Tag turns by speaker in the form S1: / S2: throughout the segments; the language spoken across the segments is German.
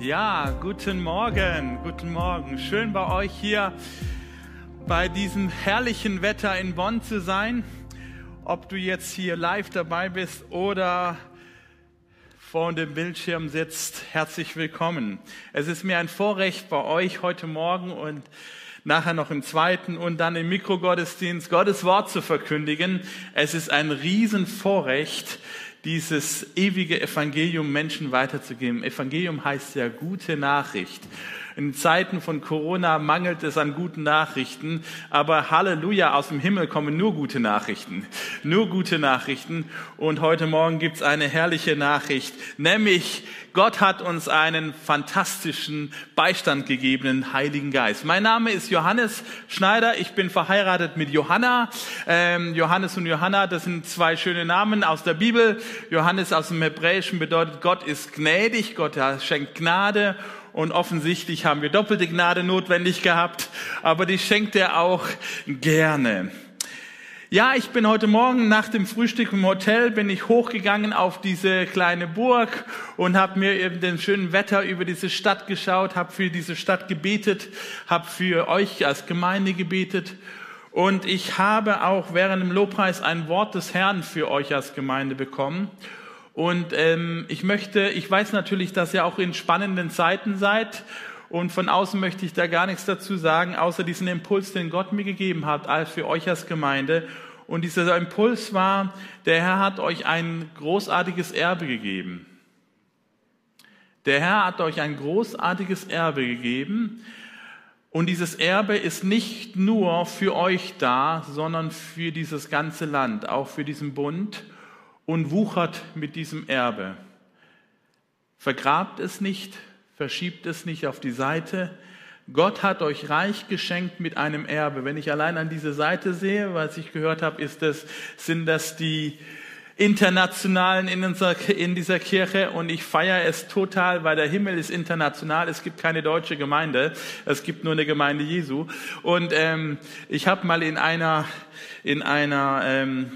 S1: Ja, guten Morgen, guten Morgen. Schön bei euch hier bei diesem herrlichen Wetter in Bonn zu sein. Ob du jetzt hier live dabei bist oder vor dem Bildschirm sitzt, herzlich willkommen. Es ist mir ein Vorrecht bei euch heute Morgen und nachher noch im zweiten und dann im Mikrogottesdienst Gottes Wort zu verkündigen. Es ist ein Riesenvorrecht, dieses ewige Evangelium Menschen weiterzugeben. Evangelium heißt ja gute Nachricht. In Zeiten von Corona mangelt es an guten Nachrichten, aber Halleluja, aus dem Himmel kommen nur gute Nachrichten. Nur gute Nachrichten. Und heute Morgen gibt's eine herrliche Nachricht, nämlich Gott hat uns einen fantastischen Beistand gegeben, den Heiligen Geist. Mein Name ist Johannes Schneider. Ich bin verheiratet mit Johanna. Ähm, Johannes und Johanna, das sind zwei schöne Namen aus der Bibel. Johannes aus dem Hebräischen bedeutet, Gott ist gnädig, Gott schenkt Gnade und offensichtlich haben wir doppelte Gnade notwendig gehabt, aber die schenkt er auch gerne. Ja, ich bin heute Morgen nach dem Frühstück im Hotel, bin ich hochgegangen auf diese kleine Burg und habe mir eben den schönen Wetter über diese Stadt geschaut, habe für diese Stadt gebetet, habe für euch als Gemeinde gebetet und ich habe auch während dem Lobpreis ein Wort des Herrn für euch als Gemeinde bekommen. Und ähm, ich möchte, ich weiß natürlich, dass ihr auch in spannenden Zeiten seid. Und von außen möchte ich da gar nichts dazu sagen, außer diesen Impuls, den Gott mir gegeben hat, als für euch als Gemeinde. Und dieser Impuls war, der Herr hat euch ein großartiges Erbe gegeben. Der Herr hat euch ein großartiges Erbe gegeben. Und dieses Erbe ist nicht nur für euch da, sondern für dieses ganze Land, auch für diesen Bund und wuchert mit diesem Erbe. Vergrabt es nicht, verschiebt es nicht auf die Seite. Gott hat euch reich geschenkt mit einem Erbe. Wenn ich allein an diese Seite sehe, was ich gehört habe, ist das, sind das die Internationalen in, unserer, in dieser Kirche und ich feiere es total, weil der Himmel ist international. Es gibt keine deutsche Gemeinde, es gibt nur eine Gemeinde Jesu. Und ähm, ich habe mal in einer in einer ähm,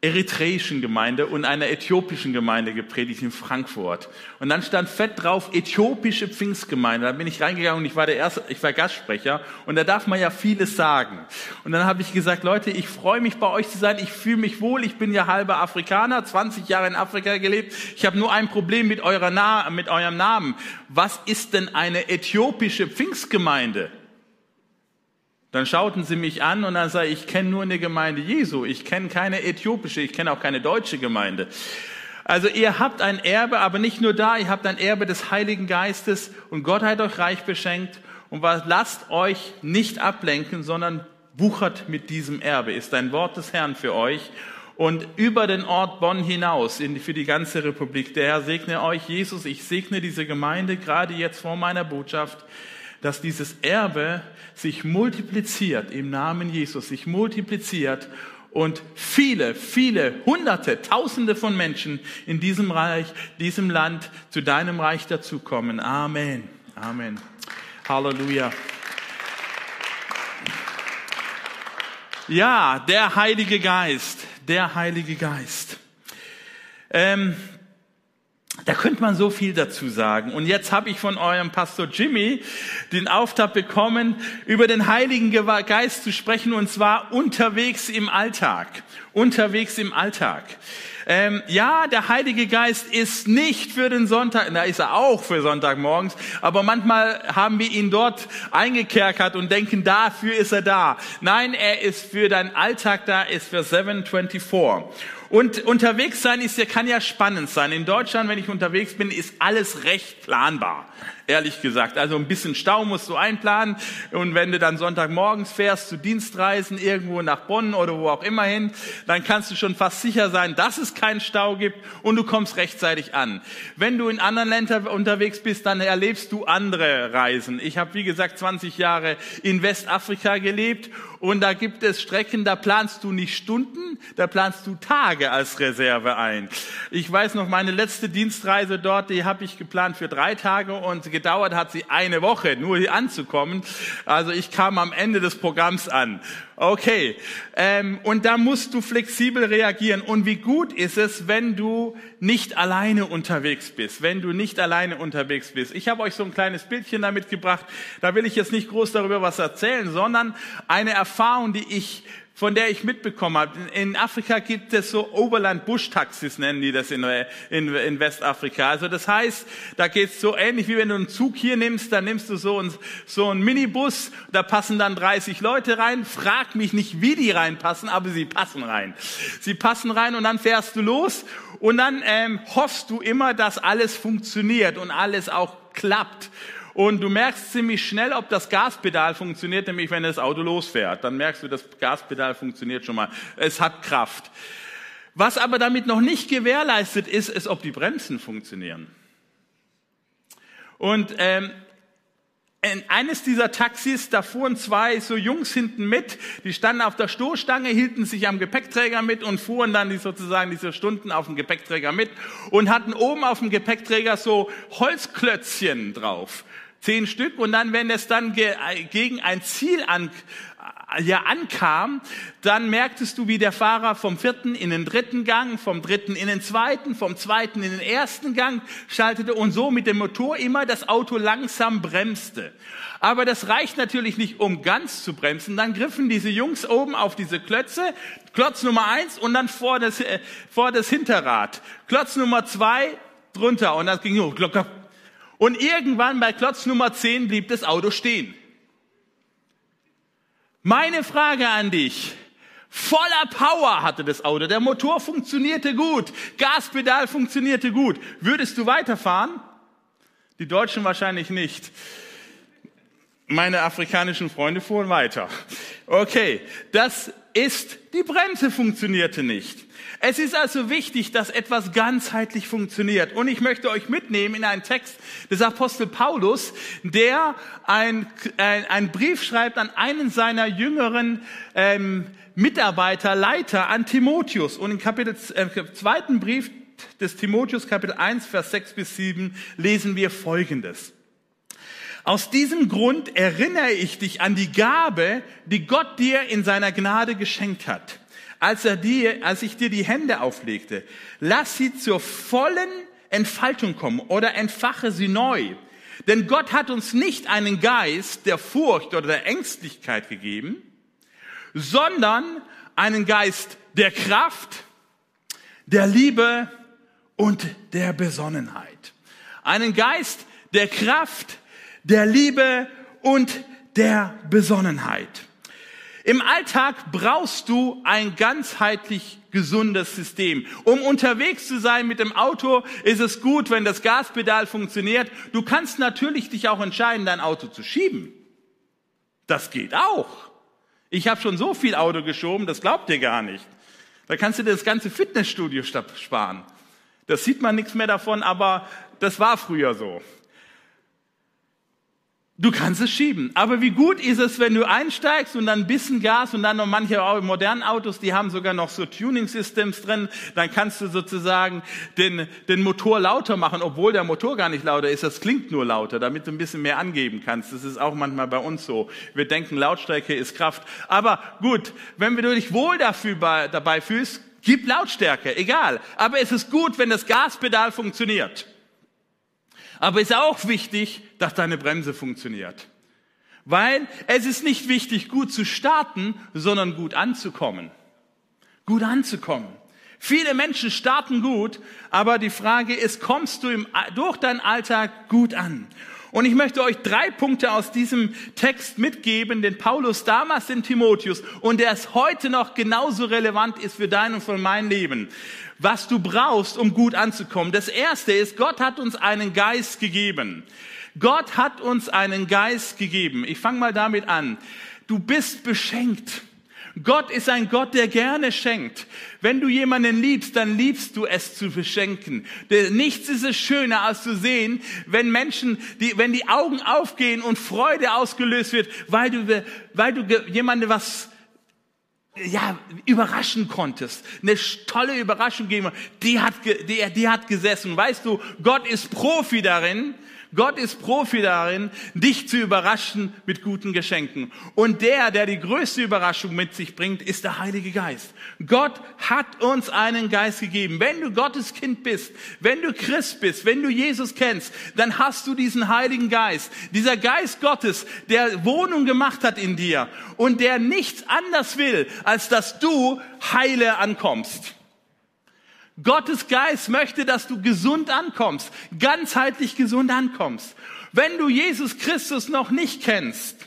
S1: eritreischen Gemeinde und einer äthiopischen Gemeinde gepredigt in Frankfurt. Und dann stand fett drauf äthiopische Pfingstgemeinde. Da bin ich reingegangen und ich war der erste, ich war Gastsprecher und da darf man ja vieles sagen. Und dann habe ich gesagt, Leute, ich freue mich bei euch zu sein. Ich fühle mich wohl. Ich bin ja halber Afrikaner, 20 Jahre in Afrika gelebt. Ich habe nur ein Problem mit eurer Na mit eurem Namen. Was ist denn eine äthiopische Pfingstgemeinde? Dann schauten sie mich an und dann sage ich, ich kenne nur eine Gemeinde Jesu, ich kenne keine äthiopische, ich kenne auch keine deutsche Gemeinde. Also ihr habt ein Erbe, aber nicht nur da, ihr habt ein Erbe des Heiligen Geistes und Gott hat euch reich beschenkt und lasst euch nicht ablenken, sondern wuchert mit diesem Erbe, ist ein Wort des Herrn für euch und über den Ort Bonn hinaus in, für die ganze Republik. Der Herr segne euch, Jesus, ich segne diese Gemeinde gerade jetzt vor meiner Botschaft dass dieses Erbe sich multipliziert im Namen Jesus, sich multipliziert und viele, viele, hunderte, tausende von Menschen in diesem Reich, diesem Land zu deinem Reich dazukommen. Amen. Amen. Halleluja. Ja, der Heilige Geist, der Heilige Geist. Ähm, da könnte man so viel dazu sagen. Und jetzt habe ich von eurem Pastor Jimmy den Auftrag bekommen, über den Heiligen Geist zu sprechen, und zwar unterwegs im Alltag. Unterwegs im Alltag. Ähm, ja, der Heilige Geist ist nicht für den Sonntag, da ist er auch für Sonntagmorgens, aber manchmal haben wir ihn dort eingekerkert und denken, dafür ist er da. Nein, er ist für deinen Alltag da, ist für 724. Und unterwegs sein ist ja, kann ja spannend sein. In Deutschland, wenn ich unterwegs bin, ist alles recht planbar ehrlich gesagt. Also ein bisschen Stau musst du einplanen und wenn du dann Sonntagmorgens fährst zu Dienstreisen irgendwo nach Bonn oder wo auch immer hin, dann kannst du schon fast sicher sein, dass es keinen Stau gibt und du kommst rechtzeitig an. Wenn du in anderen Ländern unterwegs bist, dann erlebst du andere Reisen. Ich habe, wie gesagt, 20 Jahre in Westafrika gelebt und da gibt es Strecken, da planst du nicht Stunden, da planst du Tage als Reserve ein. Ich weiß noch, meine letzte Dienstreise dort, die habe ich geplant für drei Tage und gedauert hat sie eine Woche, nur hier anzukommen. Also ich kam am Ende des Programms an. Okay, ähm, und da musst du flexibel reagieren. Und wie gut ist es, wenn du nicht alleine unterwegs bist, wenn du nicht alleine unterwegs bist. Ich habe euch so ein kleines Bildchen damit gebracht. Da will ich jetzt nicht groß darüber was erzählen, sondern eine Erfahrung, die ich von der ich mitbekommen habe. In Afrika gibt es so Oberland-Busch-Taxis, nennen die das in, Westafrika. Also das heißt, da geht es so ähnlich wie wenn du einen Zug hier nimmst, dann nimmst du so einen, so einen Minibus, da passen dann 30 Leute rein. Frag mich nicht, wie die reinpassen, aber sie passen rein. Sie passen rein und dann fährst du los und dann ähm, hoffst du immer, dass alles funktioniert und alles auch klappt. Und du merkst ziemlich schnell, ob das Gaspedal funktioniert, nämlich wenn das Auto losfährt. Dann merkst du, das Gaspedal funktioniert schon mal. Es hat Kraft. Was aber damit noch nicht gewährleistet ist, ist, ob die Bremsen funktionieren. Und ähm, in eines dieser Taxis, da fuhren zwei so Jungs hinten mit, die standen auf der Stoßstange, hielten sich am Gepäckträger mit und fuhren dann die sozusagen diese Stunden auf dem Gepäckträger mit und hatten oben auf dem Gepäckträger so Holzklötzchen drauf zehn Stück und dann, wenn es dann ge gegen ein Ziel an, ja, ankam, dann merktest du, wie der Fahrer vom vierten in den dritten Gang, vom dritten in den zweiten, vom zweiten in den ersten Gang schaltete und so mit dem Motor immer das Auto langsam bremste. Aber das reicht natürlich nicht, um ganz zu bremsen. Dann griffen diese Jungs oben auf diese Klötze, Klotz Nummer eins und dann vor das, äh, vor das Hinterrad. Klotz Nummer zwei drunter und das ging hoch. Und irgendwann bei Klotz Nummer 10 blieb das Auto stehen. Meine Frage an dich. Voller Power hatte das Auto. Der Motor funktionierte gut. Gaspedal funktionierte gut. Würdest du weiterfahren? Die Deutschen wahrscheinlich nicht. Meine afrikanischen Freunde fuhren weiter. Okay, das ist, die Bremse funktionierte nicht. Es ist also wichtig, dass etwas ganzheitlich funktioniert. Und ich möchte euch mitnehmen in einen Text des Apostel Paulus, der ein, ein, ein Brief schreibt an einen seiner jüngeren ähm, Mitarbeiter, Leiter, an Timotheus. Und im Kapitel, äh, zweiten Brief des Timotheus, Kapitel 1, Vers 6 bis 7, lesen wir Folgendes. Aus diesem Grund erinnere ich dich an die Gabe, die Gott dir in seiner Gnade geschenkt hat als, er dir, als ich dir die Hände auflegte. Lass sie zur vollen Entfaltung kommen oder entfache sie neu. Denn Gott hat uns nicht einen Geist der Furcht oder der Ängstlichkeit gegeben, sondern einen Geist der Kraft, der Liebe und der Besonnenheit. Einen Geist der Kraft, der Liebe und der Besonnenheit. Im Alltag brauchst du ein ganzheitlich gesundes System. Um unterwegs zu sein mit dem Auto, ist es gut, wenn das Gaspedal funktioniert. Du kannst natürlich dich auch entscheiden, dein Auto zu schieben. Das geht auch. Ich habe schon so viel Auto geschoben, das glaubt ihr gar nicht. Da kannst du dir das ganze Fitnessstudio sparen. Das sieht man nichts mehr davon, aber das war früher so. Du kannst es schieben. Aber wie gut ist es, wenn du einsteigst und dann ein bisschen Gas und dann noch manche modernen Autos, die haben sogar noch so Tuning-Systems drin. Dann kannst du sozusagen den, den Motor lauter machen, obwohl der Motor gar nicht lauter ist. Das klingt nur lauter, damit du ein bisschen mehr angeben kannst. Das ist auch manchmal bei uns so. Wir denken, Lautstärke ist Kraft. Aber gut, wenn du dich wohl dafür, dabei fühlst, gib Lautstärke, egal. Aber es ist gut, wenn das Gaspedal funktioniert. Aber es ist auch wichtig, dass deine Bremse funktioniert. Weil es ist nicht wichtig, gut zu starten, sondern gut anzukommen. Gut anzukommen. Viele Menschen starten gut, aber die Frage ist, kommst du im, durch deinen Alltag gut an? Und ich möchte euch drei Punkte aus diesem Text mitgeben, den Paulus damals in Timotheus und der es heute noch genauso relevant ist für dein und für mein Leben was du brauchst, um gut anzukommen. Das erste ist, Gott hat uns einen Geist gegeben. Gott hat uns einen Geist gegeben. Ich fange mal damit an. Du bist beschenkt. Gott ist ein Gott, der gerne schenkt. Wenn du jemanden liebst, dann liebst du es zu beschenken. Nichts ist es schöner, als zu sehen, wenn Menschen, die, wenn die Augen aufgehen und Freude ausgelöst wird, weil du, weil du jemandem was ja, überraschen konntest. Eine tolle Überraschung geben. Die hat, die, die hat gesessen. Weißt du, Gott ist Profi darin. Gott ist Profi darin, dich zu überraschen mit guten Geschenken. Und der, der die größte Überraschung mit sich bringt, ist der Heilige Geist. Gott hat uns einen Geist gegeben. Wenn du Gottes Kind bist, wenn du Christ bist, wenn du Jesus kennst, dann hast du diesen Heiligen Geist. Dieser Geist Gottes, der Wohnung gemacht hat in dir und der nichts anders will, als dass du heile ankommst. Gottes Geist möchte, dass du gesund ankommst, ganzheitlich gesund ankommst. Wenn du Jesus Christus noch nicht kennst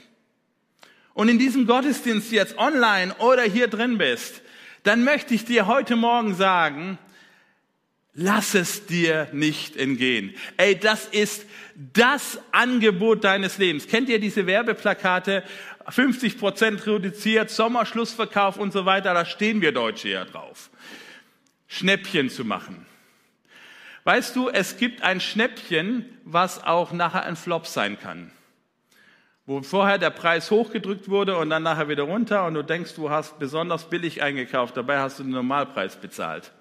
S1: und in diesem Gottesdienst jetzt online oder hier drin bist, dann möchte ich dir heute Morgen sagen, lass es dir nicht entgehen. Ey, das ist das Angebot deines Lebens. Kennt ihr diese Werbeplakate? 50 Prozent reduziert, Sommerschlussverkauf und so weiter. Da stehen wir Deutsche ja drauf. Schnäppchen zu machen. Weißt du, es gibt ein Schnäppchen, was auch nachher ein Flop sein kann. Wo vorher der Preis hochgedrückt wurde und dann nachher wieder runter und du denkst, du hast besonders billig eingekauft, dabei hast du den Normalpreis bezahlt.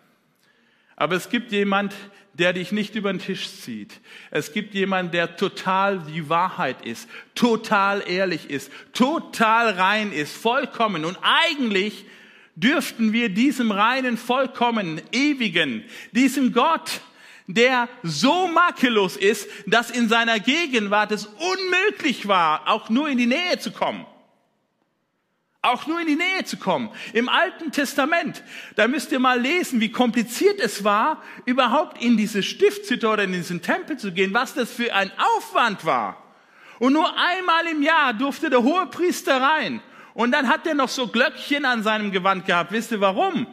S1: Aber es gibt jemand, der dich nicht über den Tisch zieht. Es gibt jemand, der total die Wahrheit ist, total ehrlich ist, total rein ist, vollkommen und eigentlich dürften wir diesem reinen, vollkommen, ewigen, diesem Gott, der so makellos ist, dass in seiner Gegenwart es unmöglich war, auch nur in die Nähe zu kommen. Auch nur in die Nähe zu kommen. Im Alten Testament, da müsst ihr mal lesen, wie kompliziert es war, überhaupt in diese Stiftshütte oder in diesen Tempel zu gehen, was das für ein Aufwand war. Und nur einmal im Jahr durfte der hohe Priester rein. Und dann hat er noch so Glöckchen an seinem Gewand gehabt. Wisst ihr warum?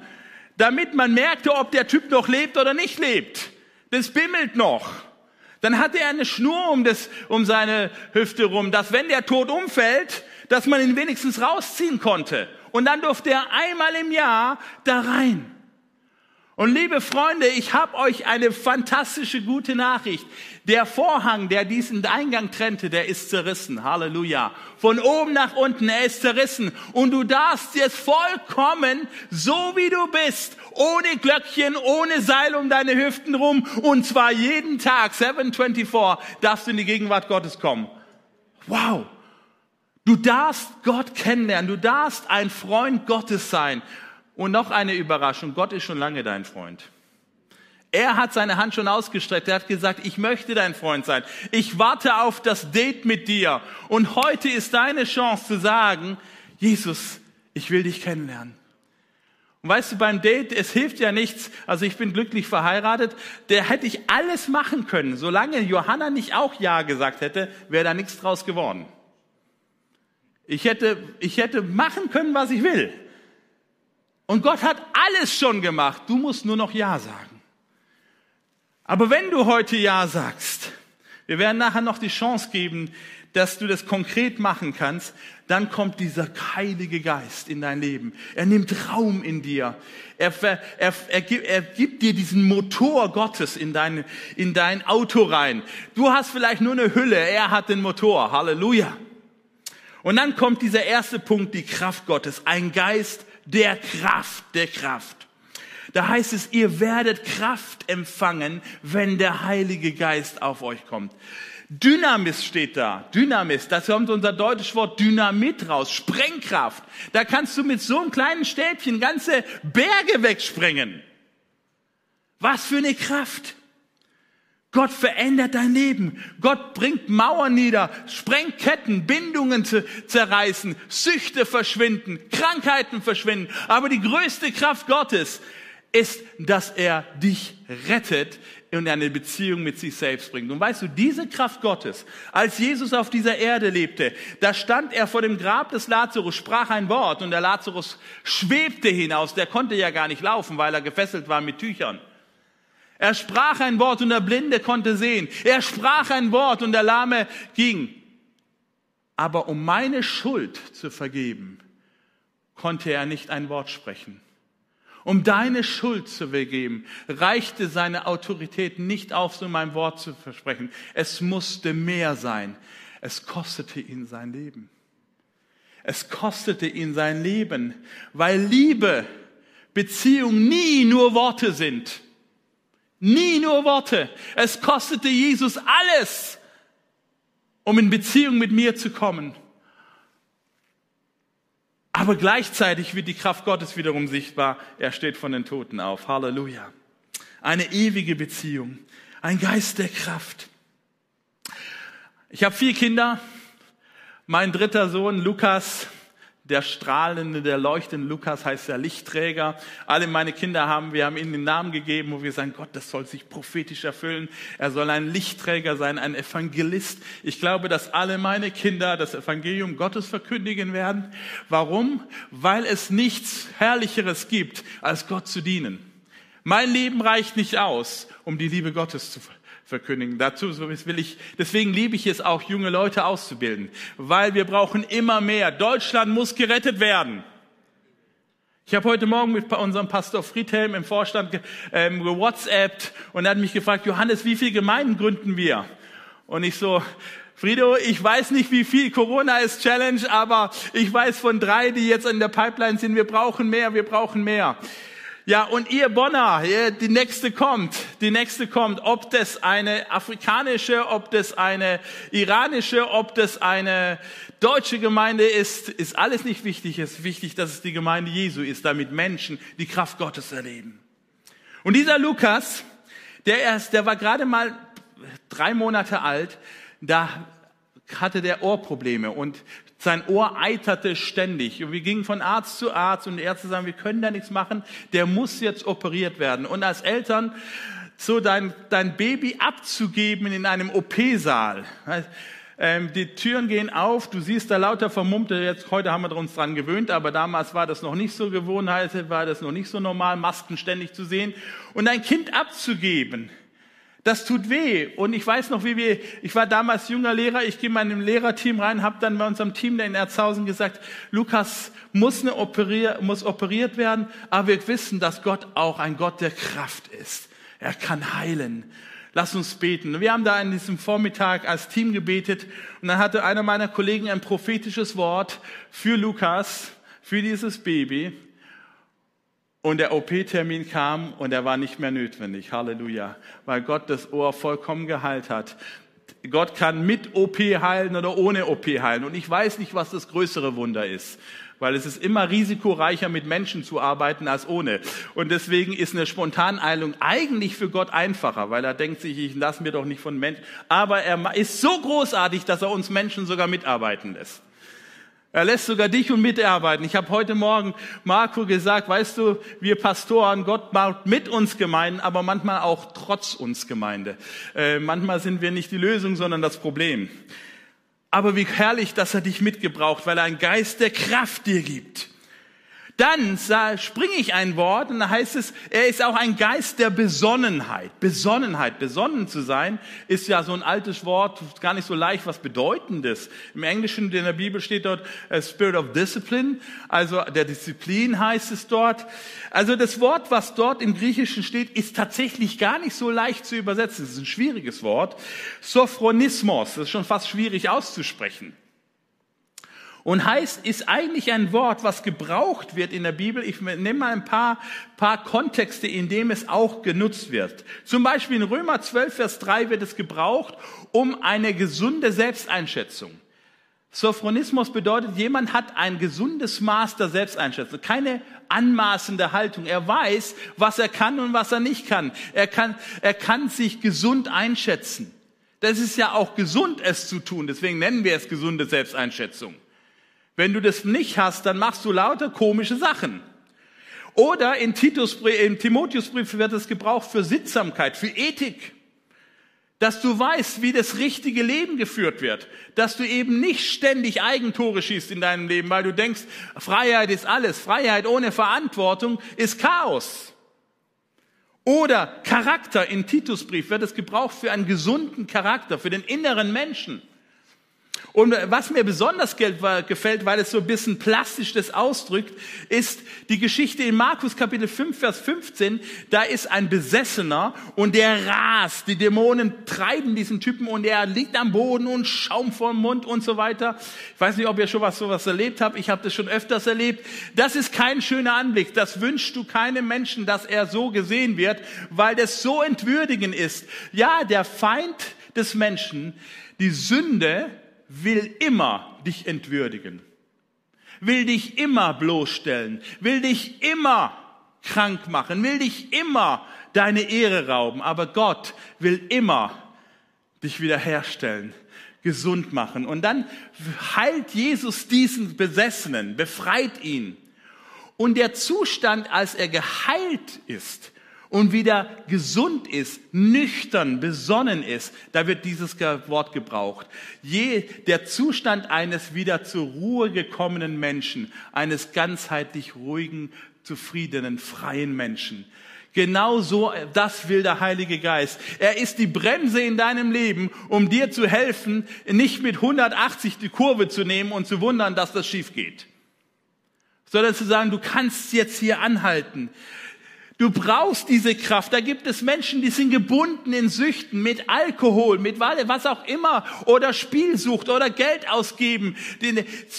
S1: Damit man merkte, ob der Typ noch lebt oder nicht lebt. Das bimmelt noch. Dann hatte er eine Schnur um, das, um seine Hüfte rum, dass wenn der Tod umfällt, dass man ihn wenigstens rausziehen konnte. Und dann durfte er einmal im Jahr da rein. Und liebe Freunde, ich habe euch eine fantastische gute Nachricht. Der Vorhang, der diesen Eingang trennte, der ist zerrissen. Halleluja. Von oben nach unten, er ist zerrissen. Und du darfst jetzt vollkommen, so wie du bist, ohne Glöckchen, ohne Seil um deine Hüften rum, und zwar jeden Tag, 724, darfst du in die Gegenwart Gottes kommen. Wow. Du darfst Gott kennenlernen. Du darfst ein Freund Gottes sein. Und noch eine Überraschung, Gott ist schon lange dein Freund. Er hat seine Hand schon ausgestreckt. Er hat gesagt, ich möchte dein Freund sein. Ich warte auf das Date mit dir. Und heute ist deine Chance zu sagen, Jesus, ich will dich kennenlernen. Und weißt du, beim Date, es hilft ja nichts. Also ich bin glücklich verheiratet. Der hätte ich alles machen können. Solange Johanna nicht auch Ja gesagt hätte, wäre da nichts draus geworden. Ich hätte, ich hätte machen können, was ich will. Und Gott hat alles schon gemacht. Du musst nur noch Ja sagen. Aber wenn du heute Ja sagst, wir werden nachher noch die Chance geben, dass du das konkret machen kannst, dann kommt dieser heilige Geist in dein Leben. Er nimmt Raum in dir. Er, er, er, er, gibt dir diesen Motor Gottes in dein, in dein Auto rein. Du hast vielleicht nur eine Hülle, er hat den Motor. Halleluja. Und dann kommt dieser erste Punkt, die Kraft Gottes. Ein Geist der Kraft, der Kraft. Da heißt es, ihr werdet Kraft empfangen, wenn der Heilige Geist auf euch kommt. Dynamis steht da. Dynamis, das kommt unser deutsches Wort Dynamit raus. Sprengkraft. Da kannst du mit so einem kleinen Stäbchen ganze Berge wegsprengen. Was für eine Kraft. Gott verändert dein Leben. Gott bringt Mauern nieder, sprengt Ketten, Bindungen zerreißen, Süchte verschwinden, Krankheiten verschwinden. Aber die größte Kraft Gottes ist, dass er dich rettet und eine Beziehung mit sich selbst bringt. Und weißt du, diese Kraft Gottes, als Jesus auf dieser Erde lebte, da stand er vor dem Grab des Lazarus, sprach ein Wort und der Lazarus schwebte hinaus. Der konnte ja gar nicht laufen, weil er gefesselt war mit Tüchern. Er sprach ein Wort und der Blinde konnte sehen. Er sprach ein Wort und der Lahme ging. Aber um meine Schuld zu vergeben, konnte er nicht ein Wort sprechen. Um deine Schuld zu vergeben, reichte seine Autorität nicht auf, so mein Wort zu versprechen. Es musste mehr sein. Es kostete ihn sein Leben. Es kostete ihn sein Leben, weil Liebe, Beziehung nie nur Worte sind Nie nur Worte. Es kostete Jesus alles, um in Beziehung mit mir zu kommen. Aber gleichzeitig wird die Kraft Gottes wiederum sichtbar. Er steht von den Toten auf. Halleluja. Eine ewige Beziehung. Ein Geist der Kraft. Ich habe vier Kinder. Mein dritter Sohn, Lukas, der strahlende, der leuchtende Lukas heißt der Lichtträger. Alle meine Kinder haben, wir haben ihnen den Namen gegeben, wo wir sagen, Gott, das soll sich prophetisch erfüllen. Er soll ein Lichtträger sein, ein Evangelist. Ich glaube, dass alle meine Kinder das Evangelium Gottes verkündigen werden. Warum? Weil es nichts Herrlicheres gibt, als Gott zu dienen. Mein Leben reicht nicht aus, um die Liebe Gottes zu verkündigen verkündigen. Dazu will ich, deswegen liebe ich es auch, junge Leute auszubilden, weil wir brauchen immer mehr. Deutschland muss gerettet werden. Ich habe heute Morgen mit unserem Pastor Friedhelm im Vorstand ähm, gewhatsappt und er hat mich gefragt, Johannes, wie viele Gemeinden gründen wir? Und ich so, Friedo, ich weiß nicht, wie viel Corona ist Challenge, aber ich weiß von drei, die jetzt in der Pipeline sind, wir brauchen mehr, wir brauchen mehr. Ja, und ihr Bonner, die nächste kommt, die nächste kommt, ob das eine afrikanische, ob das eine iranische, ob das eine deutsche Gemeinde ist, ist alles nicht wichtig. Es ist wichtig, dass es die Gemeinde Jesu ist, damit Menschen die Kraft Gottes erleben. Und dieser Lukas, der erst, der war gerade mal drei Monate alt, da hatte der Ohrprobleme und sein Ohr eiterte ständig. Und wir gingen von Arzt zu Arzt und die Ärzte sagen, wir können da nichts machen, der muss jetzt operiert werden. Und als Eltern so dein, dein Baby abzugeben in einem OP-Saal. Ähm, die Türen gehen auf, du siehst da lauter Vermummte, jetzt heute haben wir uns dran gewöhnt, aber damals war das noch nicht so Gewohnheit, war das noch nicht so normal, Masken ständig zu sehen. Und ein Kind abzugeben, das tut weh. Und ich weiß noch, wie wir, ich war damals junger Lehrer, ich gehe mal in ein Lehrerteam rein, habe dann bei unserem Team in Erzhausen gesagt, Lukas muss, eine operier, muss operiert werden, aber wir wissen, dass Gott auch ein Gott der Kraft ist. Er kann heilen. Lass uns beten. Wir haben da in diesem Vormittag als Team gebetet und dann hatte einer meiner Kollegen ein prophetisches Wort für Lukas, für dieses Baby. Und der OP-Termin kam und er war nicht mehr notwendig. Halleluja. Weil Gott das Ohr vollkommen geheilt hat. Gott kann mit OP heilen oder ohne OP heilen. Und ich weiß nicht, was das größere Wunder ist. Weil es ist immer risikoreicher, mit Menschen zu arbeiten als ohne. Und deswegen ist eine Spontaneilung eigentlich für Gott einfacher, weil er denkt sich, ich lasse mir doch nicht von Menschen. Aber er ist so großartig, dass er uns Menschen sogar mitarbeiten lässt. Er lässt sogar dich und mitarbeiten. Ich habe heute Morgen Marco gesagt, weißt du, wir Pastoren, Gott baut mit uns Gemeinden, aber manchmal auch trotz uns Gemeinde. Äh, manchmal sind wir nicht die Lösung, sondern das Problem. Aber wie herrlich, dass er dich mitgebraucht, weil er einen Geist der Kraft dir gibt. Dann springe ich ein Wort und da heißt es, er ist auch ein Geist der Besonnenheit. Besonnenheit, besonnen zu sein, ist ja so ein altes Wort, gar nicht so leicht was Bedeutendes. Im Englischen in der Bibel steht dort a Spirit of Discipline, also der Disziplin heißt es dort. Also das Wort, was dort im Griechischen steht, ist tatsächlich gar nicht so leicht zu übersetzen. Es ist ein schwieriges Wort. Sophronismos, das ist schon fast schwierig auszusprechen. Und heißt, ist eigentlich ein Wort, was gebraucht wird in der Bibel. Ich nehme mal ein paar, paar Kontexte, in dem es auch genutzt wird. Zum Beispiel in Römer 12, Vers 3 wird es gebraucht, um eine gesunde Selbsteinschätzung. Sophronismus bedeutet, jemand hat ein gesundes Maß der Selbsteinschätzung, keine anmaßende Haltung. Er weiß, was er kann und was er nicht kann. Er kann, er kann sich gesund einschätzen. Das ist ja auch gesund, es zu tun. Deswegen nennen wir es gesunde Selbsteinschätzung. Wenn du das nicht hast, dann machst du lauter komische Sachen. Oder in Titus, im Timotheusbrief wird es gebraucht für Sittsamkeit, für Ethik. Dass du weißt, wie das richtige Leben geführt wird. Dass du eben nicht ständig Eigentore schießt in deinem Leben, weil du denkst, Freiheit ist alles. Freiheit ohne Verantwortung ist Chaos. Oder Charakter in Titusbrief wird es gebraucht für einen gesunden Charakter, für den inneren Menschen. Und was mir besonders gefällt, weil es so ein bisschen plastisch das ausdrückt, ist die Geschichte in Markus Kapitel 5, Vers 15. Da ist ein Besessener und der rast. Die Dämonen treiben diesen Typen und er liegt am Boden und Schaum vorm Mund und so weiter. Ich weiß nicht, ob ihr schon was sowas erlebt habt. Ich habe das schon öfters erlebt. Das ist kein schöner Anblick. Das wünschst du keinem Menschen, dass er so gesehen wird, weil das so entwürdigend ist. Ja, der Feind des Menschen, die Sünde, will immer dich entwürdigen, will dich immer bloßstellen, will dich immer krank machen, will dich immer deine Ehre rauben. Aber Gott will immer dich wiederherstellen, gesund machen. Und dann heilt Jesus diesen Besessenen, befreit ihn. Und der Zustand, als er geheilt ist, und wieder gesund ist, nüchtern, besonnen ist, da wird dieses Wort gebraucht. Je, der Zustand eines wieder zur Ruhe gekommenen Menschen, eines ganzheitlich ruhigen, zufriedenen, freien Menschen. Genau so, das will der Heilige Geist. Er ist die Bremse in deinem Leben, um dir zu helfen, nicht mit 180 die Kurve zu nehmen und zu wundern, dass das schief geht. Sondern zu sagen, du kannst jetzt hier anhalten. Du brauchst diese Kraft. Da gibt es Menschen, die sind gebunden in Süchten mit Alkohol, mit was auch immer oder Spielsucht oder Geld ausgeben.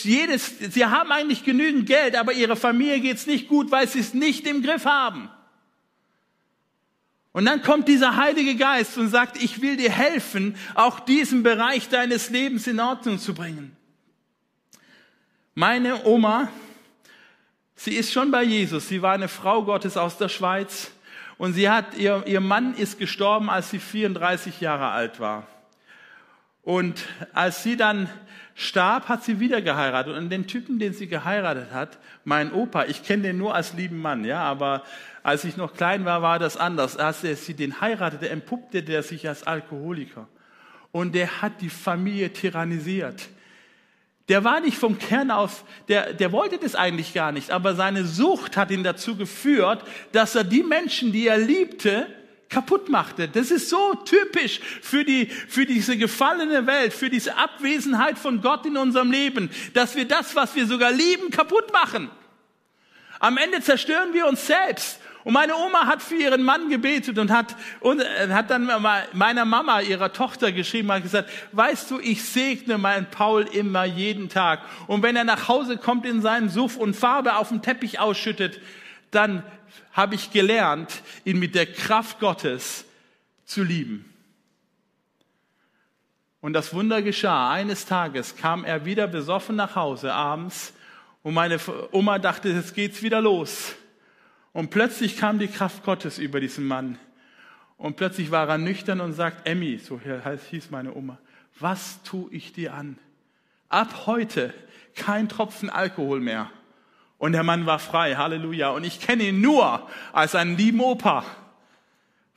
S1: Jedes, sie haben eigentlich genügend Geld, aber ihrer Familie geht's nicht gut, weil sie es nicht im Griff haben. Und dann kommt dieser Heilige Geist und sagt, ich will dir helfen, auch diesen Bereich deines Lebens in Ordnung zu bringen. Meine Oma, Sie ist schon bei Jesus. Sie war eine Frau Gottes aus der Schweiz. Und sie hat, ihr, ihr Mann ist gestorben, als sie 34 Jahre alt war. Und als sie dann starb, hat sie wieder geheiratet. Und den Typen, den sie geheiratet hat, mein Opa, ich kenne den nur als lieben Mann, ja, aber als ich noch klein war, war das anders. Als er sie den heiratete, entpuppte der sich als Alkoholiker. Und der hat die Familie tyrannisiert. Der war nicht vom Kern aus, der, der wollte das eigentlich gar nicht, aber seine Sucht hat ihn dazu geführt, dass er die Menschen, die er liebte, kaputt machte. Das ist so typisch für die, für diese gefallene Welt, für diese Abwesenheit von Gott in unserem Leben, dass wir das, was wir sogar lieben, kaputt machen. Am Ende zerstören wir uns selbst und meine Oma hat für ihren Mann gebetet und hat, und äh, hat dann meiner Mama, ihrer Tochter geschrieben, hat gesagt, weißt du, ich segne meinen Paul immer jeden Tag. Und wenn er nach Hause kommt in seinen Suff und Farbe auf dem Teppich ausschüttet, dann habe ich gelernt, ihn mit der Kraft Gottes zu lieben. Und das Wunder geschah. Eines Tages kam er wieder besoffen nach Hause abends und meine Oma dachte, jetzt geht's wieder los. Und plötzlich kam die Kraft Gottes über diesen Mann. Und plötzlich war er nüchtern und sagt, Emmy, so hieß meine Oma, was tue ich dir an? Ab heute kein Tropfen Alkohol mehr. Und der Mann war frei, Halleluja. Und ich kenne ihn nur als einen lieben Opa,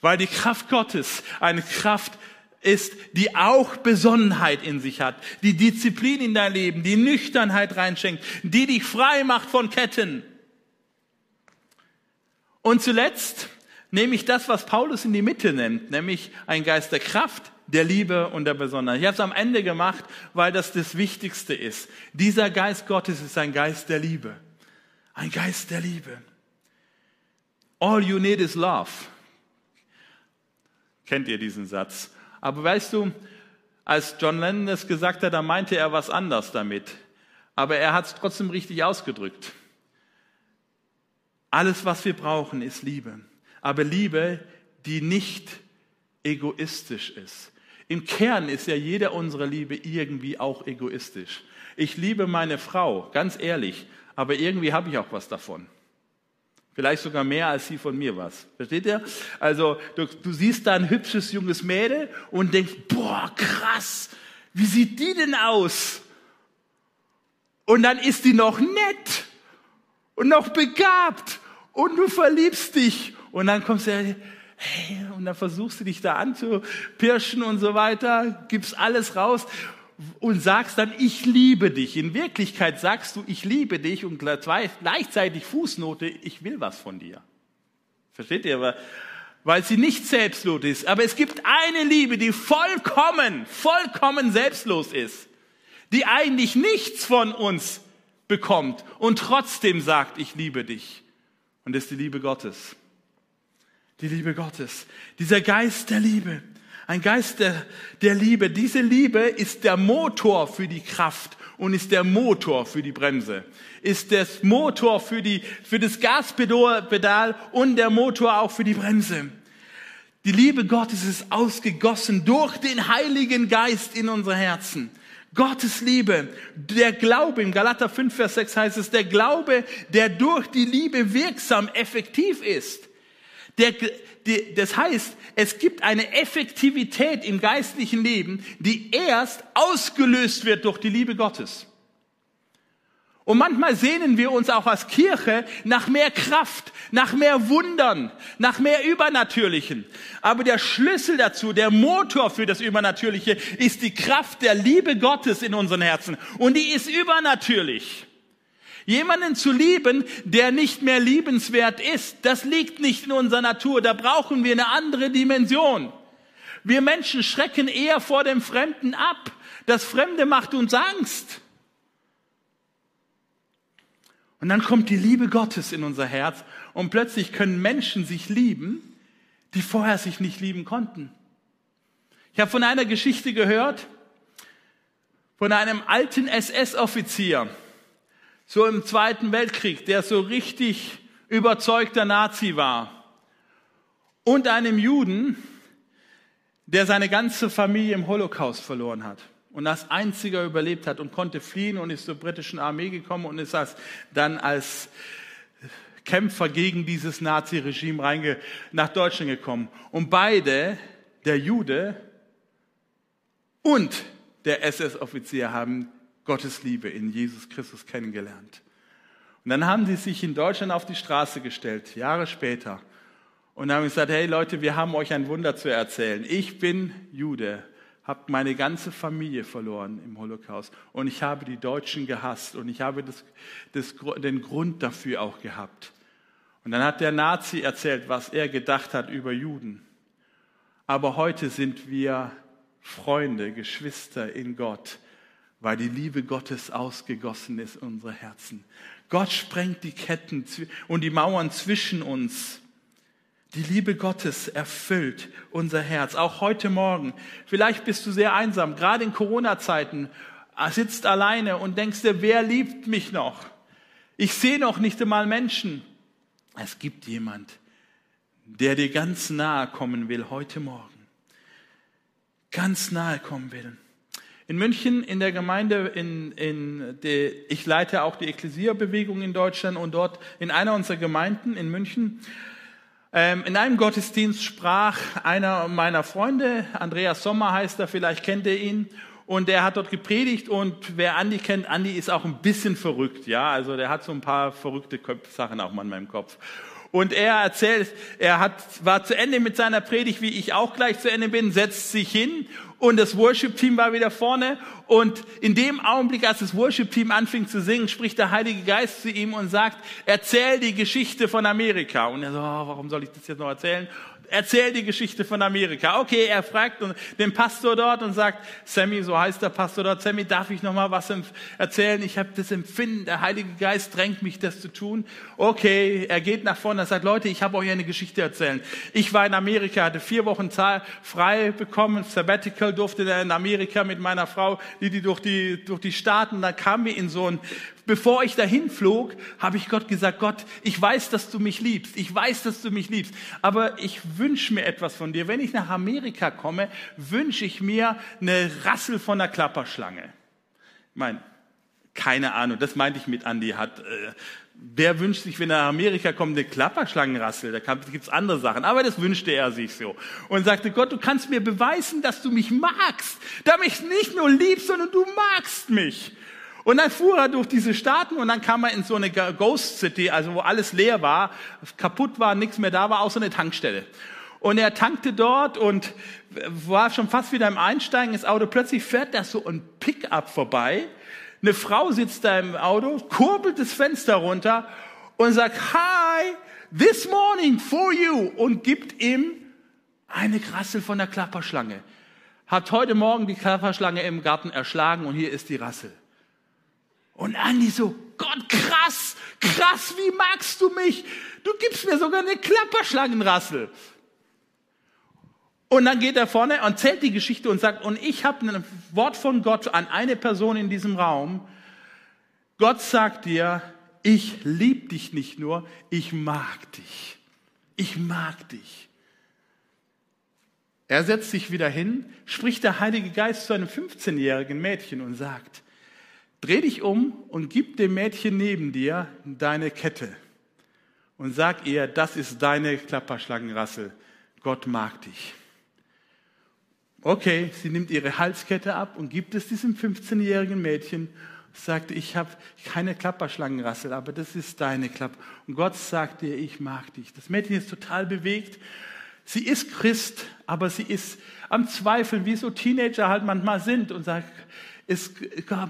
S1: weil die Kraft Gottes eine Kraft ist, die auch Besonnenheit in sich hat, die Disziplin in dein Leben, die Nüchternheit reinschenkt, die dich frei macht von Ketten. Und zuletzt nehme ich das, was Paulus in die Mitte nimmt, nämlich ein Geist der Kraft, der Liebe und der Besonderheit. Ich habe es am Ende gemacht, weil das das Wichtigste ist. Dieser Geist Gottes ist ein Geist der Liebe. Ein Geist der Liebe. All you need is love. Kennt ihr diesen Satz? Aber weißt du, als John Lennon es gesagt hat, da meinte er was anders damit. Aber er hat es trotzdem richtig ausgedrückt. Alles, was wir brauchen, ist Liebe. Aber Liebe, die nicht egoistisch ist. Im Kern ist ja jeder unserer Liebe irgendwie auch egoistisch. Ich liebe meine Frau, ganz ehrlich, aber irgendwie habe ich auch was davon. Vielleicht sogar mehr als sie von mir was. Versteht ihr? Also du, du siehst da ein hübsches junges Mädel und denkst, boah, krass, wie sieht die denn aus? Und dann ist die noch nett und noch begabt und du verliebst dich und dann kommst du, hey, und dann versuchst du dich da anzupirschen und so weiter, gibst alles raus und sagst dann, ich liebe dich. In Wirklichkeit sagst du, ich liebe dich und gleichzeitig Fußnote, ich will was von dir. Versteht ihr? Weil sie nicht selbstlos ist. Aber es gibt eine Liebe, die vollkommen, vollkommen selbstlos ist. Die eigentlich nichts von uns bekommt und trotzdem sagt, ich liebe dich. Und das ist die Liebe Gottes. Die Liebe Gottes. Dieser Geist der Liebe. Ein Geist der, der Liebe. Diese Liebe ist der Motor für die Kraft und ist der Motor für die Bremse. Ist das Motor für, die, für das Gaspedal und der Motor auch für die Bremse. Die Liebe Gottes ist ausgegossen durch den Heiligen Geist in unsere Herzen. Gottes Liebe, der Glaube, in Galater 5, Vers 6 heißt es, der Glaube, der durch die Liebe wirksam, effektiv ist. Der, die, das heißt, es gibt eine Effektivität im geistlichen Leben, die erst ausgelöst wird durch die Liebe Gottes. Und manchmal sehnen wir uns auch als Kirche nach mehr Kraft, nach mehr Wundern, nach mehr Übernatürlichen. Aber der Schlüssel dazu, der Motor für das Übernatürliche ist die Kraft der Liebe Gottes in unseren Herzen. Und die ist übernatürlich. Jemanden zu lieben, der nicht mehr liebenswert ist, das liegt nicht in unserer Natur. Da brauchen wir eine andere Dimension. Wir Menschen schrecken eher vor dem Fremden ab. Das Fremde macht uns Angst. Und dann kommt die Liebe Gottes in unser Herz und plötzlich können Menschen sich lieben, die vorher sich nicht lieben konnten. Ich habe von einer Geschichte gehört, von einem alten SS-Offizier, so im Zweiten Weltkrieg, der so richtig überzeugter Nazi war, und einem Juden, der seine ganze Familie im Holocaust verloren hat und als einziger überlebt hat und konnte fliehen und ist zur britischen Armee gekommen und ist als, dann als Kämpfer gegen dieses Nazi-Regime nach Deutschland gekommen. Und beide, der Jude und der SS-Offizier, haben Gottes Liebe in Jesus Christus kennengelernt. Und dann haben sie sich in Deutschland auf die Straße gestellt, Jahre später, und haben gesagt, hey Leute, wir haben euch ein Wunder zu erzählen. Ich bin Jude habe meine ganze Familie verloren im Holocaust und ich habe die Deutschen gehasst und ich habe das, das, den Grund dafür auch gehabt. Und dann hat der Nazi erzählt, was er gedacht hat über Juden. Aber heute sind wir Freunde, Geschwister in Gott, weil die Liebe Gottes ausgegossen ist in unsere Herzen. Gott sprengt die Ketten und die Mauern zwischen uns. Die Liebe Gottes erfüllt unser Herz, auch heute Morgen. Vielleicht bist du sehr einsam, gerade in Corona-Zeiten, sitzt alleine und denkst dir, wer liebt mich noch? Ich sehe noch nicht einmal Menschen. Es gibt jemand, der dir ganz nahe kommen will heute Morgen. Ganz nahe kommen will. In München, in der Gemeinde, in, in de, ich leite auch die Ekklesia-Bewegung in Deutschland und dort in einer unserer Gemeinden in München in einem Gottesdienst sprach einer meiner Freunde, Andreas Sommer heißt er, vielleicht kennt ihr ihn, und der hat dort gepredigt und wer Andi kennt, Andi ist auch ein bisschen verrückt, ja, also der hat so ein paar verrückte Sachen auch mal in meinem Kopf. Und er erzählt, er hat, war zu Ende mit seiner Predigt, wie ich auch gleich zu Ende bin, setzt sich hin und das Worship-Team war wieder vorne. Und in dem Augenblick, als das Worship-Team anfing zu singen, spricht der Heilige Geist zu ihm und sagt, erzähl die Geschichte von Amerika. Und er so, oh, warum soll ich das jetzt noch erzählen? Erzähl die Geschichte von Amerika. Okay, er fragt den Pastor dort und sagt, Sammy, so heißt der Pastor dort, Sammy, darf ich noch mal was erzählen? Ich habe das Empfinden, der Heilige Geist drängt mich, das zu tun. Okay, er geht nach vorne und sagt, Leute, ich habe euch eine Geschichte erzählen. Ich war in Amerika, hatte vier Wochen frei bekommen, Sabbatical, durfte in Amerika mit meiner Frau, die, die durch die, durch die Staaten, da kamen wir in so ein bevor ich dahin flog, habe ich Gott gesagt, Gott, ich weiß, dass du mich liebst. Ich weiß, dass du mich liebst. Aber ich wünsche mir etwas von dir. Wenn ich nach Amerika komme, wünsche ich mir eine Rassel von einer Klapperschlange. Ich meine, keine Ahnung, das meinte ich mit Andi hat. Äh, wer wünscht sich, wenn er nach Amerika kommt, eine Klapperschlangenrassel? Da gibt es andere Sachen. Aber das wünschte er sich so. Und sagte, Gott, du kannst mir beweisen, dass du mich magst. Damit nicht nur liebst, sondern du magst mich. Und dann fuhr er durch diese Staaten und dann kam er in so eine Ghost City, also wo alles leer war, kaputt war, nichts mehr da war, außer eine Tankstelle. Und er tankte dort und war schon fast wieder im Einsteigen ins Auto. Plötzlich fährt da so ein Pickup vorbei. Eine Frau sitzt da im Auto, kurbelt das Fenster runter und sagt, Hi, this morning for you und gibt ihm eine Rassel von der Klapperschlange. Hat heute Morgen die Klapperschlange im Garten erschlagen und hier ist die Rassel. Und Andi so, Gott, krass, krass, wie magst du mich? Du gibst mir sogar eine Klapperschlangenrassel. Und dann geht er vorne und zählt die Geschichte und sagt, und ich habe ein Wort von Gott an eine Person in diesem Raum. Gott sagt dir, ich liebe dich nicht nur, ich mag dich. Ich mag dich. Er setzt sich wieder hin, spricht der Heilige Geist zu einem 15-jährigen Mädchen und sagt, dreh dich um und gib dem Mädchen neben dir deine Kette und sag ihr, das ist deine Klapperschlangenrassel. Gott mag dich. Okay, sie nimmt ihre Halskette ab und gibt es diesem 15-jährigen Mädchen sagte, ich habe keine Klapperschlangenrassel, aber das ist deine Klappe. Und Gott sagt dir, ich mag dich. Das Mädchen ist total bewegt. Sie ist Christ, aber sie ist am Zweifeln, wie so Teenager halt manchmal sind und sagt, ist,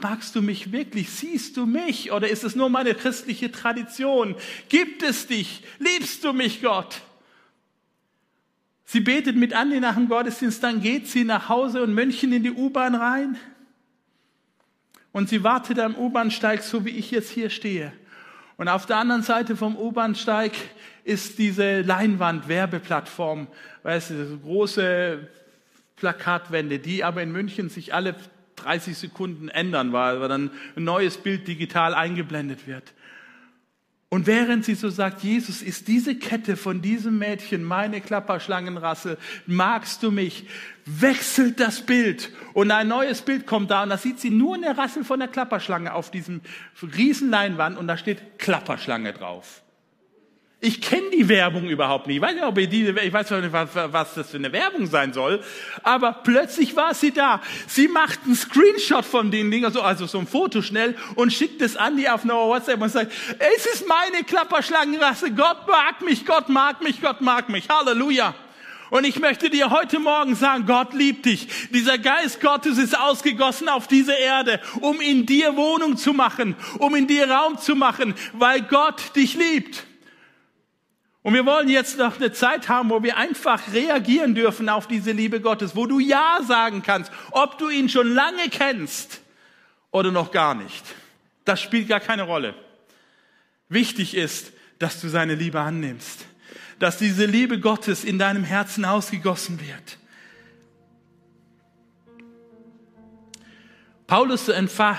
S1: magst du mich wirklich? Siehst du mich? Oder ist es nur meine christliche Tradition? Gibt es dich? Liebst du mich, Gott? Sie betet mit Andi nach dem Gottesdienst, dann geht sie nach Hause und München in die U-Bahn rein. Und sie wartet am U-Bahnsteig, so wie ich jetzt hier stehe. Und auf der anderen Seite vom U-Bahnsteig ist diese Leinwand, Werbeplattform, weißt du, große Plakatwände, die aber in München sich alle 30 Sekunden ändern, weil dann ein neues Bild digital eingeblendet wird. Und während sie so sagt, Jesus, ist diese Kette von diesem Mädchen meine Klapperschlangenrasse, magst du mich, wechselt das Bild und ein neues Bild kommt da und da sieht sie nur eine Rassel von der Klapperschlange auf diesem riesen Leinwand und da steht Klapperschlange drauf. Ich kenne die Werbung überhaupt nicht. Ich weiß nicht, ob ich, die, ich weiß nicht, was, was das für eine Werbung sein soll. Aber plötzlich war sie da. Sie macht einen Screenshot von den Dingen, also, also so ein Foto schnell und schickt es an die auf einer WhatsApp und sagt, es ist meine Klapperschlangenrasse. Gott mag mich, Gott mag mich, Gott mag mich. Halleluja. Und ich möchte dir heute Morgen sagen, Gott liebt dich. Dieser Geist Gottes ist ausgegossen auf diese Erde, um in dir Wohnung zu machen, um in dir Raum zu machen, weil Gott dich liebt. Und wir wollen jetzt noch eine Zeit haben, wo wir einfach reagieren dürfen auf diese Liebe Gottes, wo du Ja sagen kannst, ob du ihn schon lange kennst oder noch gar nicht. Das spielt gar keine Rolle. Wichtig ist, dass du seine Liebe annimmst, dass diese Liebe Gottes in deinem Herzen ausgegossen wird. Paulus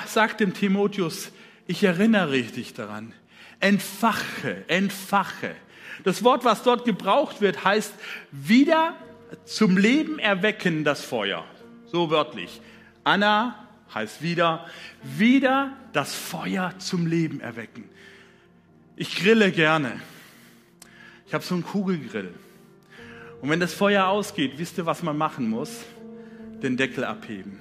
S1: sagt dem Timotheus, ich erinnere dich daran, entfache, entfache das Wort, was dort gebraucht wird, heißt wieder zum Leben erwecken das Feuer. So wörtlich. Anna heißt wieder, wieder das Feuer zum Leben erwecken. Ich grille gerne. Ich habe so einen Kugelgrill. Und wenn das Feuer ausgeht, wisst ihr, was man machen muss? Den Deckel abheben.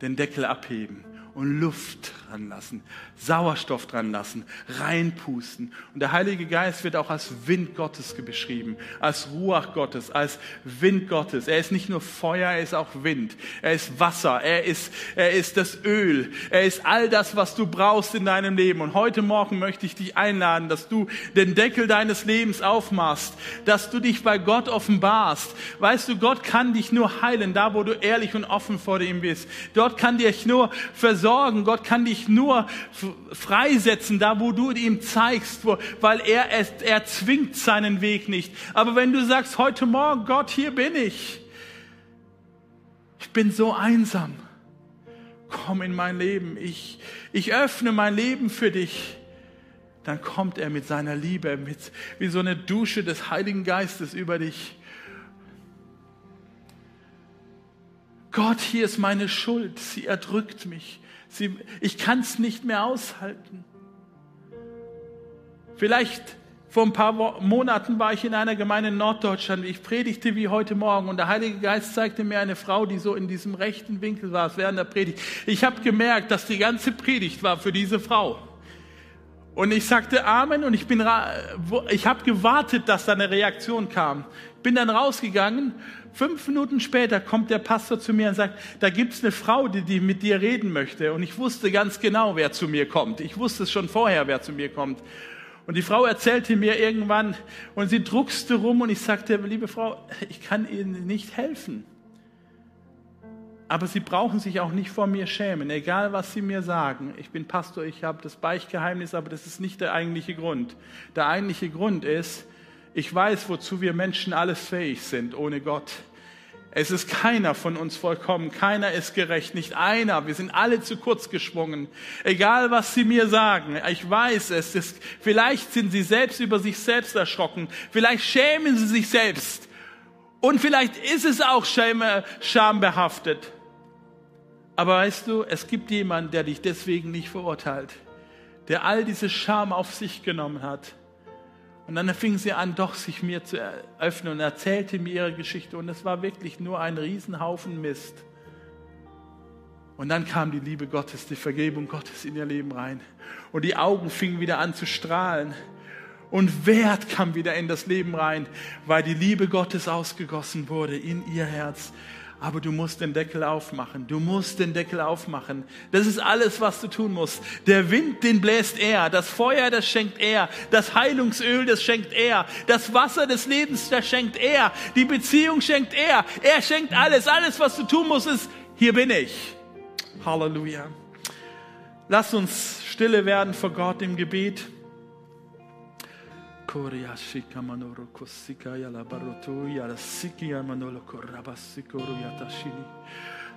S1: Den Deckel abheben und Luft dran lassen, Sauerstoff dran lassen, reinpusten. Und der Heilige Geist wird auch als Wind Gottes beschrieben, als Ruach Gottes, als Wind Gottes. Er ist nicht nur Feuer, er ist auch Wind. Er ist Wasser, er ist, er ist das Öl, er ist all das, was du brauchst in deinem Leben. Und heute Morgen möchte ich dich einladen, dass du den Deckel deines Lebens aufmachst, dass du dich bei Gott offenbarst. Weißt du, Gott kann dich nur heilen, da wo du ehrlich und offen vor ihm bist. Dort kann dich nur versorgen versorgen. Gott kann dich nur freisetzen, da wo du ihm zeigst, wo, weil er, es, er zwingt seinen Weg nicht. Aber wenn du sagst, heute Morgen, Gott, hier bin ich. Ich bin so einsam. Komm in mein Leben. Ich, ich öffne mein Leben für dich. Dann kommt er mit seiner Liebe, mit, wie so eine Dusche des Heiligen Geistes über dich. Gott, hier ist meine Schuld, sie erdrückt mich. Sie, ich kann es nicht mehr aushalten. Vielleicht vor ein paar Monaten war ich in einer Gemeinde in Norddeutschland. Ich predigte wie heute Morgen und der Heilige Geist zeigte mir eine Frau, die so in diesem rechten Winkel war während der Predigt. Ich habe gemerkt, dass die ganze Predigt war für diese Frau. Und ich sagte Amen und ich ich habe gewartet, dass da eine Reaktion kam. Bin dann rausgegangen Fünf Minuten später kommt der Pastor zu mir und sagt, da gibt's eine Frau, die, die mit dir reden möchte. Und ich wusste ganz genau, wer zu mir kommt. Ich wusste es schon vorher, wer zu mir kommt. Und die Frau erzählte mir irgendwann und sie druckste rum und ich sagte, liebe Frau, ich kann Ihnen nicht helfen. Aber Sie brauchen sich auch nicht vor mir schämen, egal was Sie mir sagen. Ich bin Pastor, ich habe das Beichtgeheimnis, aber das ist nicht der eigentliche Grund. Der eigentliche Grund ist, ich weiß, wozu wir Menschen alles fähig sind ohne Gott. Es ist keiner von uns vollkommen, keiner ist gerecht, nicht einer. Wir sind alle zu kurz geschwungen. Egal, was sie mir sagen, ich weiß es. Ist, vielleicht sind sie selbst über sich selbst erschrocken. Vielleicht schämen sie sich selbst. Und vielleicht ist es auch schambehaftet. Aber weißt du, es gibt jemanden, der dich deswegen nicht verurteilt, der all diese Scham auf sich genommen hat. Und dann fing sie an, doch sich mir zu öffnen und erzählte mir ihre Geschichte. Und es war wirklich nur ein Riesenhaufen Mist. Und dann kam die Liebe Gottes, die Vergebung Gottes in ihr Leben rein. Und die Augen fingen wieder an zu strahlen. Und Wert kam wieder in das Leben rein, weil die Liebe Gottes ausgegossen wurde in ihr Herz. Aber du musst den Deckel aufmachen. Du musst den Deckel aufmachen. Das ist alles, was du tun musst. Der Wind, den bläst er. Das Feuer, das schenkt er. Das Heilungsöl, das schenkt er. Das Wasser des Lebens, das schenkt er. Die Beziehung schenkt er. Er schenkt alles. Alles, was du tun musst, ist, hier bin ich. Halleluja. Lass uns stille werden vor Gott im Gebet.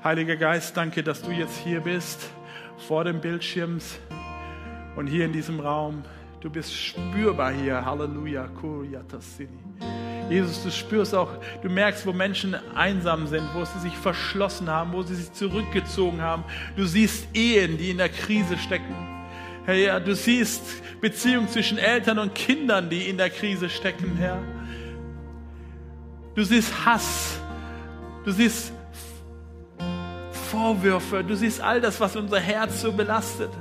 S1: Heiliger Geist, danke, dass du jetzt hier bist, vor dem Bildschirms und hier in diesem Raum. Du bist spürbar hier. Halleluja. Jesus, du spürst auch, du merkst, wo Menschen einsam sind, wo sie sich verschlossen haben, wo sie sich zurückgezogen haben. Du siehst Ehen, die in der Krise stecken. Herr, ja, du siehst Beziehungen zwischen Eltern und Kindern, die in der Krise stecken, Herr. Du siehst Hass. Du siehst Vorwürfe. Du siehst all das, was unser Herz so belastet.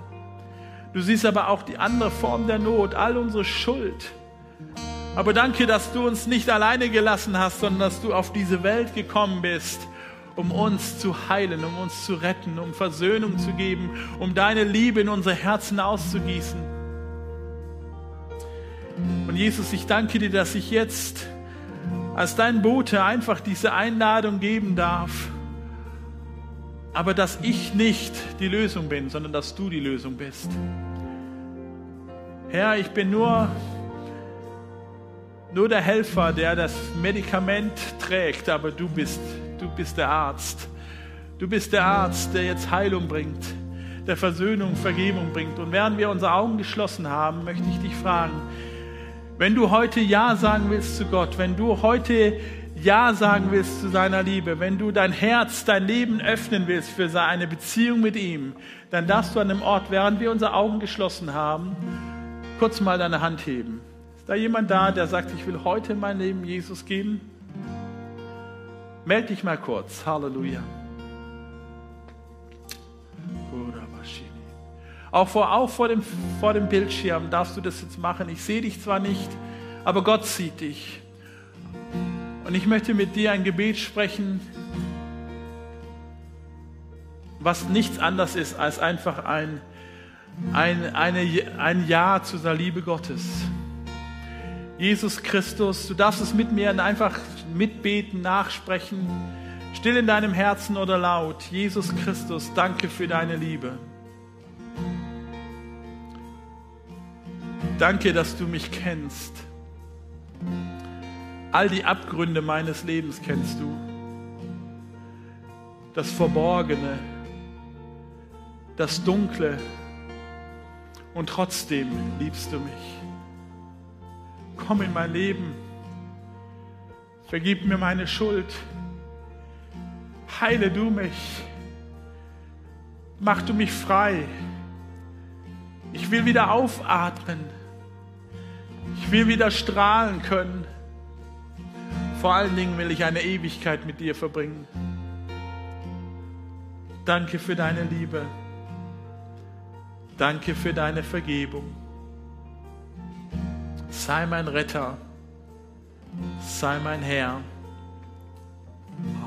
S1: Du siehst aber auch die andere Form der Not, all unsere Schuld. Aber danke, dass du uns nicht alleine gelassen hast, sondern dass du auf diese Welt gekommen bist, um uns zu heilen, um uns zu retten, um Versöhnung zu geben, um deine Liebe in unsere Herzen auszugießen. Und Jesus, ich danke dir, dass ich jetzt als dein Bote einfach diese Einladung geben darf, aber dass ich nicht die Lösung bin, sondern dass du die Lösung bist. Herr, ich bin nur nur der Helfer, der das Medikament trägt, aber du bist, du bist der Arzt. Du bist der Arzt, der jetzt Heilung bringt, der Versöhnung, Vergebung bringt. Und während wir unsere Augen geschlossen haben, möchte ich dich fragen, wenn du heute Ja sagen willst zu Gott, wenn du heute Ja sagen willst zu seiner Liebe, wenn du dein Herz, dein Leben öffnen willst für eine Beziehung mit ihm, dann darfst du an dem Ort, während wir unsere Augen geschlossen haben, kurz mal deine Hand heben. Ist da jemand da, der sagt, ich will heute mein Leben Jesus geben? Meld dich mal kurz. Halleluja. Auch vor, auch vor, dem, vor dem Bildschirm darfst du das jetzt machen. Ich sehe dich zwar nicht, aber Gott sieht dich. Und ich möchte mit dir ein Gebet sprechen, was nichts anderes ist als einfach ein, ein, eine, ein Ja zu der Liebe Gottes. Jesus Christus, du darfst es mit mir einfach mitbeten, nachsprechen, still in deinem Herzen oder laut. Jesus Christus, danke für deine Liebe. Danke, dass du mich kennst. All die Abgründe meines Lebens kennst du. Das Verborgene, das Dunkle. Und trotzdem liebst du mich komm in mein Leben. Vergib mir meine Schuld. Heile du mich. Mach du mich frei. Ich will wieder aufatmen. Ich will wieder strahlen können. Vor allen Dingen will ich eine Ewigkeit mit dir verbringen. Danke für deine Liebe. Danke für deine Vergebung. Sei mein Retter. Sei mein Herr.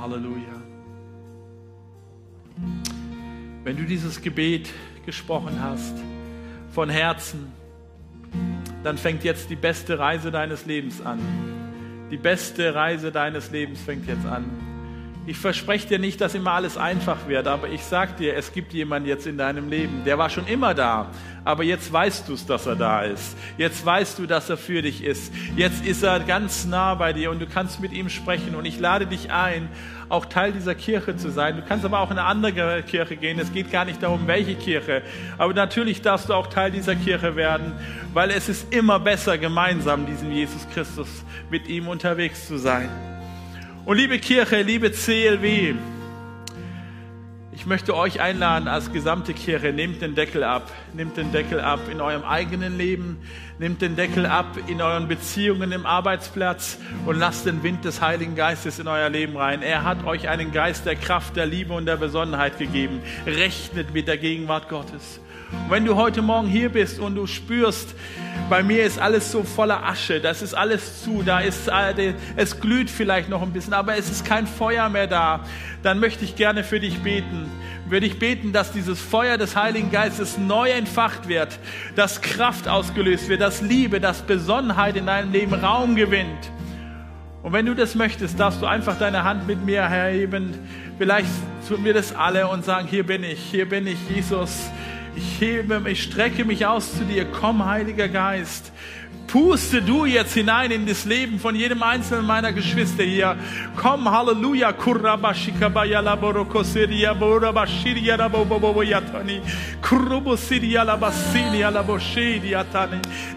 S1: Halleluja. Wenn du dieses Gebet gesprochen hast, von Herzen, dann fängt jetzt die beste Reise deines Lebens an. Die beste Reise deines Lebens fängt jetzt an. Ich verspreche dir nicht, dass immer alles einfach wird, aber ich sag dir, es gibt jemanden jetzt in deinem Leben, der war schon immer da, aber jetzt weißt du es, dass er da ist. Jetzt weißt du, dass er für dich ist. Jetzt ist er ganz nah bei dir und du kannst mit ihm sprechen und ich lade dich ein, auch Teil dieser Kirche zu sein. Du kannst aber auch in eine andere Kirche gehen. Es geht gar nicht darum, welche Kirche. Aber natürlich darfst du auch Teil dieser Kirche werden, weil es ist immer besser, gemeinsam diesem Jesus Christus mit ihm unterwegs zu sein. Und liebe Kirche, liebe CLW, ich möchte euch einladen als gesamte Kirche, nehmt den Deckel ab. Nehmt den Deckel ab in eurem eigenen Leben. Nehmt den Deckel ab in euren Beziehungen im Arbeitsplatz und lasst den Wind des Heiligen Geistes in euer Leben rein. Er hat euch einen Geist der Kraft, der Liebe und der Besonnenheit gegeben. Rechnet mit der Gegenwart Gottes. Wenn du heute Morgen hier bist und du spürst, bei mir ist alles so voller Asche, das ist alles zu, da ist, äh, es glüht vielleicht noch ein bisschen, aber es ist kein Feuer mehr da, dann möchte ich gerne für dich beten. Würde ich beten, dass dieses Feuer des Heiligen Geistes neu entfacht wird, dass Kraft ausgelöst wird, dass Liebe, dass Besonnenheit in deinem Leben Raum gewinnt. Und wenn du das möchtest, darfst du einfach deine Hand mit mir erheben. Vielleicht tun wir das alle und sagen, hier bin ich, hier bin ich, Jesus. Ich hebe, ich strecke mich aus zu dir. Komm, Heiliger Geist. Puste du jetzt hinein in das Leben von jedem einzelnen meiner Geschwister hier. Komm, Halleluja.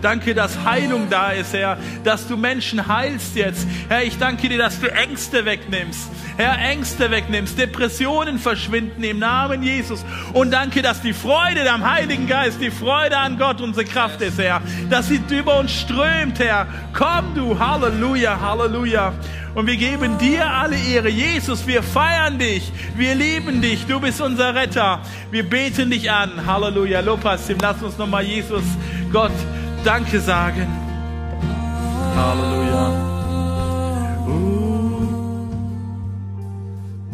S1: Danke, dass Heilung da ist, Herr, dass du Menschen heilst jetzt. Herr, ich danke dir, dass du Ängste wegnimmst. Herr, Ängste wegnimmst, Depressionen verschwinden im Namen Jesus. Und danke, dass die Freude am Heiligen Geist, die Freude an Gott unsere Kraft ist, Herr. Dass sie über uns strömt, Herr. Komm du, Halleluja, Halleluja. Und wir geben dir alle Ehre. Jesus, wir feiern dich. Wir lieben dich. Du bist unser Retter. Wir beten dich an. Halleluja. Lopas, lass uns nochmal Jesus, Gott, Danke sagen. Halleluja.